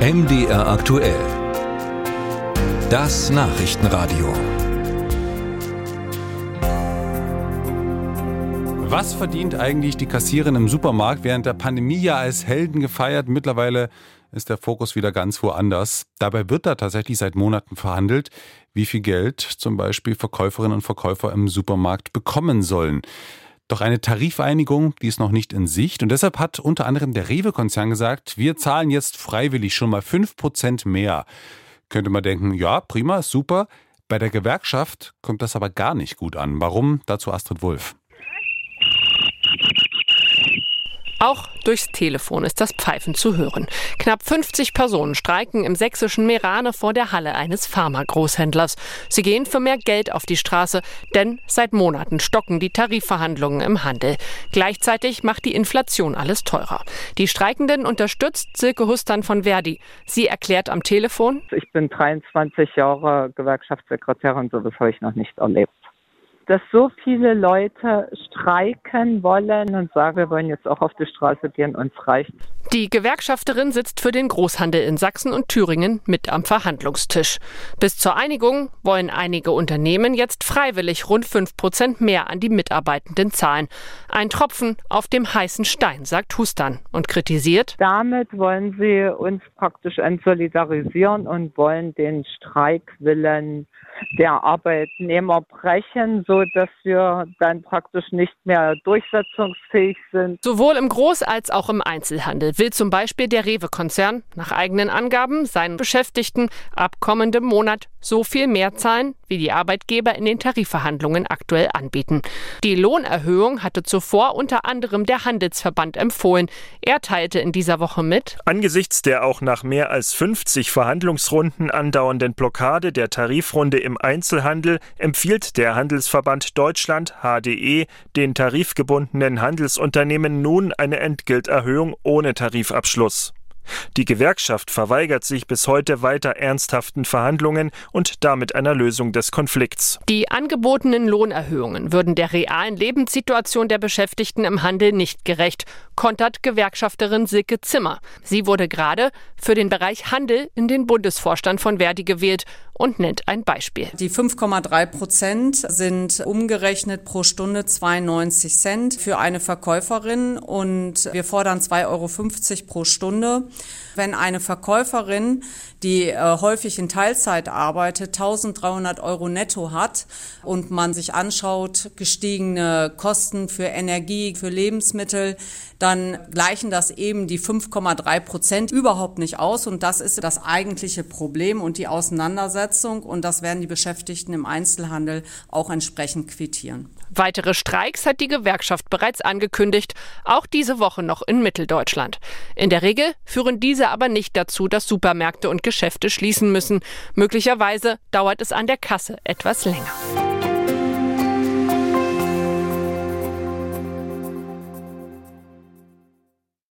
MDR aktuell. Das Nachrichtenradio. Was verdient eigentlich die Kassiererin im Supermarkt während der Pandemie ja als Helden gefeiert? Mittlerweile ist der Fokus wieder ganz woanders. Dabei wird da tatsächlich seit Monaten verhandelt, wie viel Geld zum Beispiel Verkäuferinnen und Verkäufer im Supermarkt bekommen sollen. Doch eine Tarifeinigung, die ist noch nicht in Sicht. Und deshalb hat unter anderem der Rewe-Konzern gesagt, wir zahlen jetzt freiwillig schon mal 5% mehr. Könnte man denken, ja, prima, super. Bei der Gewerkschaft kommt das aber gar nicht gut an. Warum? Dazu Astrid Wulff. Auch durchs Telefon ist das Pfeifen zu hören. Knapp 50 Personen streiken im sächsischen Merane vor der Halle eines Pharmagroßhändlers. Sie gehen für mehr Geld auf die Straße, denn seit Monaten stocken die Tarifverhandlungen im Handel. Gleichzeitig macht die Inflation alles teurer. Die Streikenden unterstützt Silke Hustan von Verdi. Sie erklärt am Telefon: Ich bin 23 Jahre Gewerkschaftssekretärin, so das habe ich noch nicht erlebt dass so viele Leute streiken wollen und sagen, wir wollen jetzt auch auf die Straße gehen, uns reicht. Die Gewerkschafterin sitzt für den Großhandel in Sachsen und Thüringen mit am Verhandlungstisch. Bis zur Einigung wollen einige Unternehmen jetzt freiwillig rund 5 Prozent mehr an die Mitarbeitenden zahlen. Ein Tropfen auf dem heißen Stein, sagt Hustan und kritisiert. Damit wollen sie uns praktisch entsolidarisieren und wollen den Streikwillen der Arbeitnehmer brechen, so dass wir dann praktisch nicht mehr durchsetzungsfähig sind. Sowohl im Groß- als auch im Einzelhandel will zum Beispiel der Rewe-Konzern nach eigenen Angaben seinen Beschäftigten ab kommendem Monat so viel mehr zahlen, wie die Arbeitgeber in den Tarifverhandlungen aktuell anbieten. Die Lohnerhöhung hatte zuvor unter anderem der Handelsverband empfohlen. Er teilte in dieser Woche mit. Angesichts der auch nach mehr als 50 Verhandlungsrunden andauernden Blockade der Tarifrunde im Einzelhandel empfiehlt der Handelsverband Deutschland HDE den tarifgebundenen Handelsunternehmen nun eine Entgelterhöhung ohne Tarifabschluss. Die Gewerkschaft verweigert sich bis heute weiter ernsthaften Verhandlungen und damit einer Lösung des Konflikts. Die angebotenen Lohnerhöhungen würden der realen Lebenssituation der Beschäftigten im Handel nicht gerecht, kontert Gewerkschafterin Silke Zimmer. Sie wurde gerade für den Bereich Handel in den Bundesvorstand von Verdi gewählt und nennt ein Beispiel. Die 5,3 Prozent sind umgerechnet pro Stunde 92 Cent für eine Verkäuferin und wir fordern 2,50 Euro pro Stunde. Wenn eine Verkäuferin, die äh, häufig in Teilzeit arbeitet, 1300 Euro netto hat und man sich anschaut, gestiegene Kosten für Energie, für Lebensmittel, dann gleichen das eben die 5,3 Prozent überhaupt nicht aus. Und das ist das eigentliche Problem und die Auseinandersetzung. Und das werden die Beschäftigten im Einzelhandel auch entsprechend quittieren. Weitere Streiks hat die Gewerkschaft bereits angekündigt, auch diese Woche noch in Mitteldeutschland. In der Regel führen diese aber nicht dazu, dass Supermärkte und Geschäfte schließen müssen. Möglicherweise dauert es an der Kasse etwas länger.